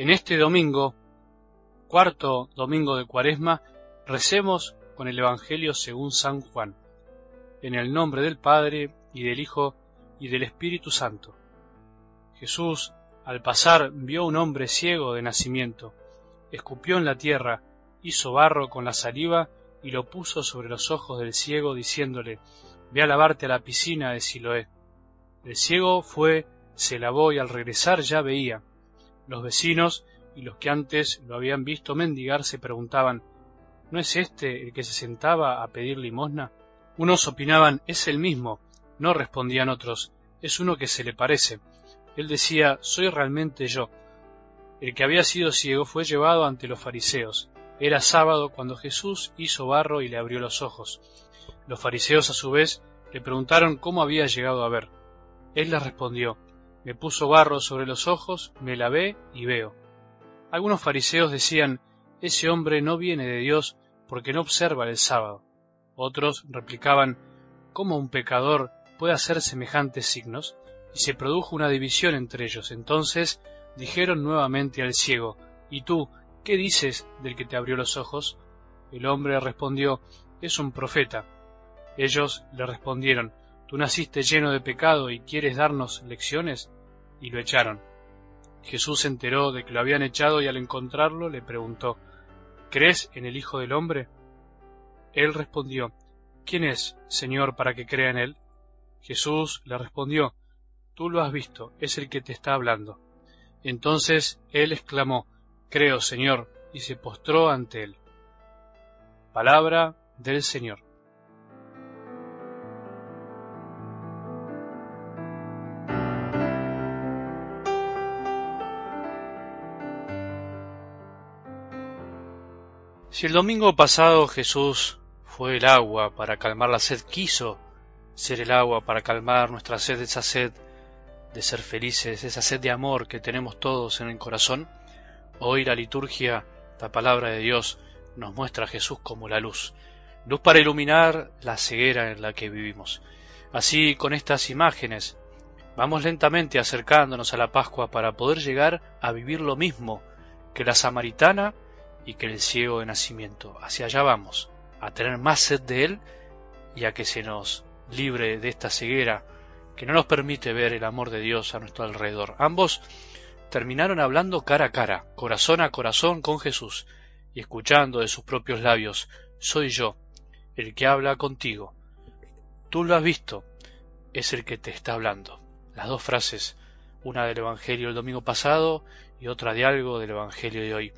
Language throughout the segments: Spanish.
En este domingo, cuarto domingo de Cuaresma, recemos con el Evangelio según San Juan, en el nombre del Padre y del Hijo y del Espíritu Santo. Jesús, al pasar, vio un hombre ciego de nacimiento, escupió en la tierra, hizo barro con la saliva y lo puso sobre los ojos del ciego, diciéndole, Ve a lavarte a la piscina de Siloé. El ciego fue, se lavó y al regresar ya veía. Los vecinos y los que antes lo habían visto mendigar se preguntaban, ¿no es este el que se sentaba a pedir limosna? Unos opinaban, es el mismo. No respondían otros, es uno que se le parece. Él decía, soy realmente yo. El que había sido ciego fue llevado ante los fariseos. Era sábado cuando Jesús hizo barro y le abrió los ojos. Los fariseos a su vez le preguntaron cómo había llegado a ver. Él les respondió, me puso barro sobre los ojos, me lavé y veo. Algunos fariseos decían, ese hombre no viene de Dios porque no observa el sábado. Otros replicaban, ¿cómo un pecador puede hacer semejantes signos? Y se produjo una división entre ellos. Entonces dijeron nuevamente al ciego, ¿Y tú, ¿qué dices del que te abrió los ojos? El hombre respondió, es un profeta. Ellos le respondieron, ¿tú naciste lleno de pecado y quieres darnos lecciones? Y lo echaron. Jesús se enteró de que lo habían echado y al encontrarlo le preguntó, ¿Crees en el Hijo del Hombre? Él respondió, ¿Quién es, Señor, para que crea en él? Jesús le respondió, Tú lo has visto, es el que te está hablando. Entonces él exclamó, Creo, Señor, y se postró ante él. Palabra del Señor. Si el domingo pasado Jesús fue el agua para calmar la sed, quiso ser el agua para calmar nuestra sed, esa sed de ser felices, esa sed de amor que tenemos todos en el corazón, hoy la liturgia, la palabra de Dios, nos muestra a Jesús como la luz, luz para iluminar la ceguera en la que vivimos. Así, con estas imágenes, vamos lentamente acercándonos a la Pascua para poder llegar a vivir lo mismo que la samaritana y que el ciego de nacimiento. Hacia allá vamos, a tener más sed de Él y a que se nos libre de esta ceguera que no nos permite ver el amor de Dios a nuestro alrededor. Ambos terminaron hablando cara a cara, corazón a corazón con Jesús, y escuchando de sus propios labios, soy yo, el que habla contigo. Tú lo has visto, es el que te está hablando. Las dos frases, una del Evangelio del domingo pasado y otra de algo del Evangelio de hoy.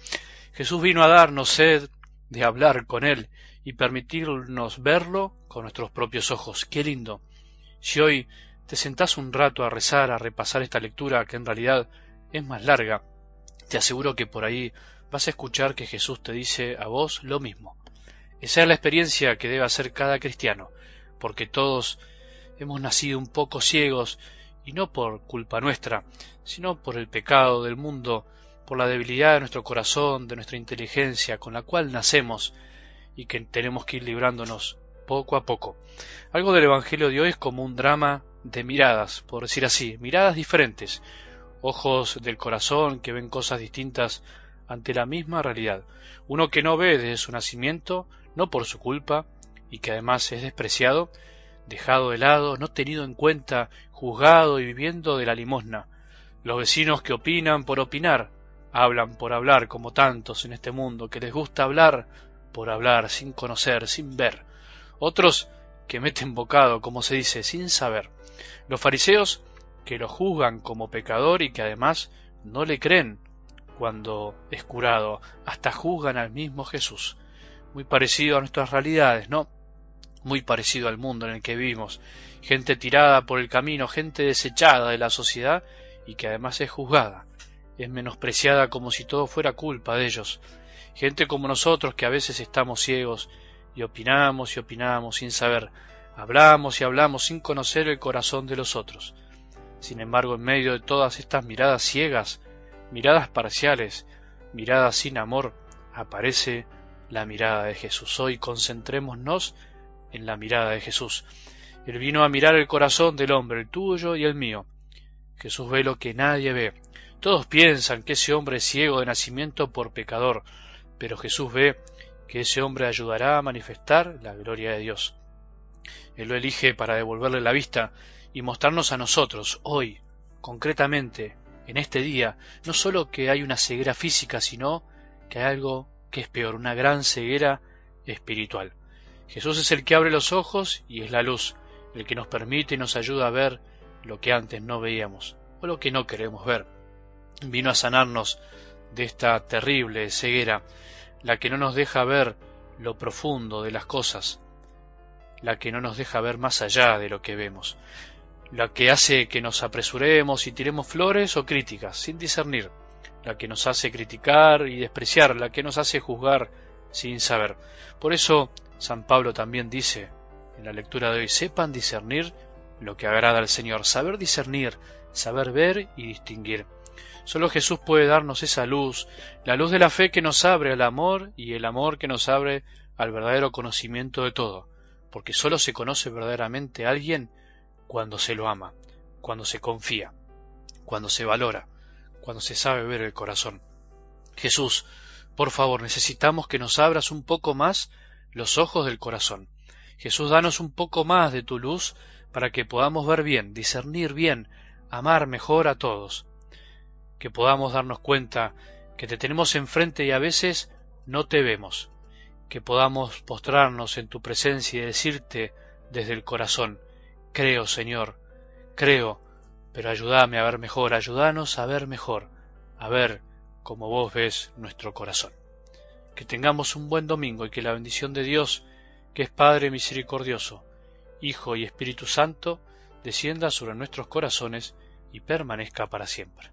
Jesús vino a darnos sed de hablar con Él y permitirnos verlo con nuestros propios ojos. Qué lindo. Si hoy te sentás un rato a rezar, a repasar esta lectura que en realidad es más larga, te aseguro que por ahí vas a escuchar que Jesús te dice a vos lo mismo. Esa es la experiencia que debe hacer cada cristiano, porque todos hemos nacido un poco ciegos y no por culpa nuestra, sino por el pecado del mundo por la debilidad de nuestro corazón, de nuestra inteligencia, con la cual nacemos y que tenemos que ir librándonos poco a poco. Algo del Evangelio de hoy es como un drama de miradas, por decir así, miradas diferentes, ojos del corazón que ven cosas distintas ante la misma realidad. Uno que no ve desde su nacimiento, no por su culpa, y que además es despreciado, dejado de lado, no tenido en cuenta, juzgado y viviendo de la limosna. Los vecinos que opinan por opinar, Hablan por hablar como tantos en este mundo, que les gusta hablar por hablar, sin conocer, sin ver. Otros que meten bocado, como se dice, sin saber. Los fariseos que lo juzgan como pecador y que además no le creen cuando es curado, hasta juzgan al mismo Jesús. Muy parecido a nuestras realidades, ¿no? Muy parecido al mundo en el que vivimos. Gente tirada por el camino, gente desechada de la sociedad y que además es juzgada es menospreciada como si todo fuera culpa de ellos. Gente como nosotros que a veces estamos ciegos y opinamos y opinamos sin saber, hablamos y hablamos sin conocer el corazón de los otros. Sin embargo, en medio de todas estas miradas ciegas, miradas parciales, miradas sin amor, aparece la mirada de Jesús. Hoy concentrémonos en la mirada de Jesús. Él vino a mirar el corazón del hombre, el tuyo y el mío. Jesús ve lo que nadie ve, Todos piensan que ese hombre es ciego de nacimiento por pecador, pero Jesús ve que ese hombre ayudará a manifestar la gloria de Dios. Él lo elige para devolverle la vista y mostrarnos a nosotros, hoy, concretamente, en este día, no solo que hay una ceguera física, sino que hay algo que es peor, una gran ceguera espiritual. Jesús es el que abre los ojos y es la luz, el que nos permite y nos ayuda a ver lo que antes no veíamos o lo que no queremos ver vino a sanarnos de esta terrible ceguera, la que no nos deja ver lo profundo de las cosas, la que no nos deja ver más allá de lo que vemos, la que hace que nos apresuremos y tiremos flores o críticas sin discernir, la que nos hace criticar y despreciar, la que nos hace juzgar sin saber. Por eso San Pablo también dice en la lectura de hoy, sepan discernir lo que agrada al Señor, saber discernir, saber ver y distinguir. Solo Jesús puede darnos esa luz, la luz de la fe que nos abre al amor y el amor que nos abre al verdadero conocimiento de todo, porque solo se conoce verdaderamente a alguien cuando se lo ama, cuando se confía, cuando se valora, cuando se sabe ver el corazón. Jesús, por favor, necesitamos que nos abras un poco más los ojos del corazón. Jesús, danos un poco más de tu luz para que podamos ver bien, discernir bien, amar mejor a todos que podamos darnos cuenta que te tenemos enfrente y a veces no te vemos, que podamos postrarnos en tu presencia y decirte desde el corazón, creo Señor, creo, pero ayúdame a ver mejor, ayúdanos a ver mejor, a ver como vos ves nuestro corazón. Que tengamos un buen domingo y que la bendición de Dios, que es Padre misericordioso, Hijo y Espíritu Santo, descienda sobre nuestros corazones y permanezca para siempre.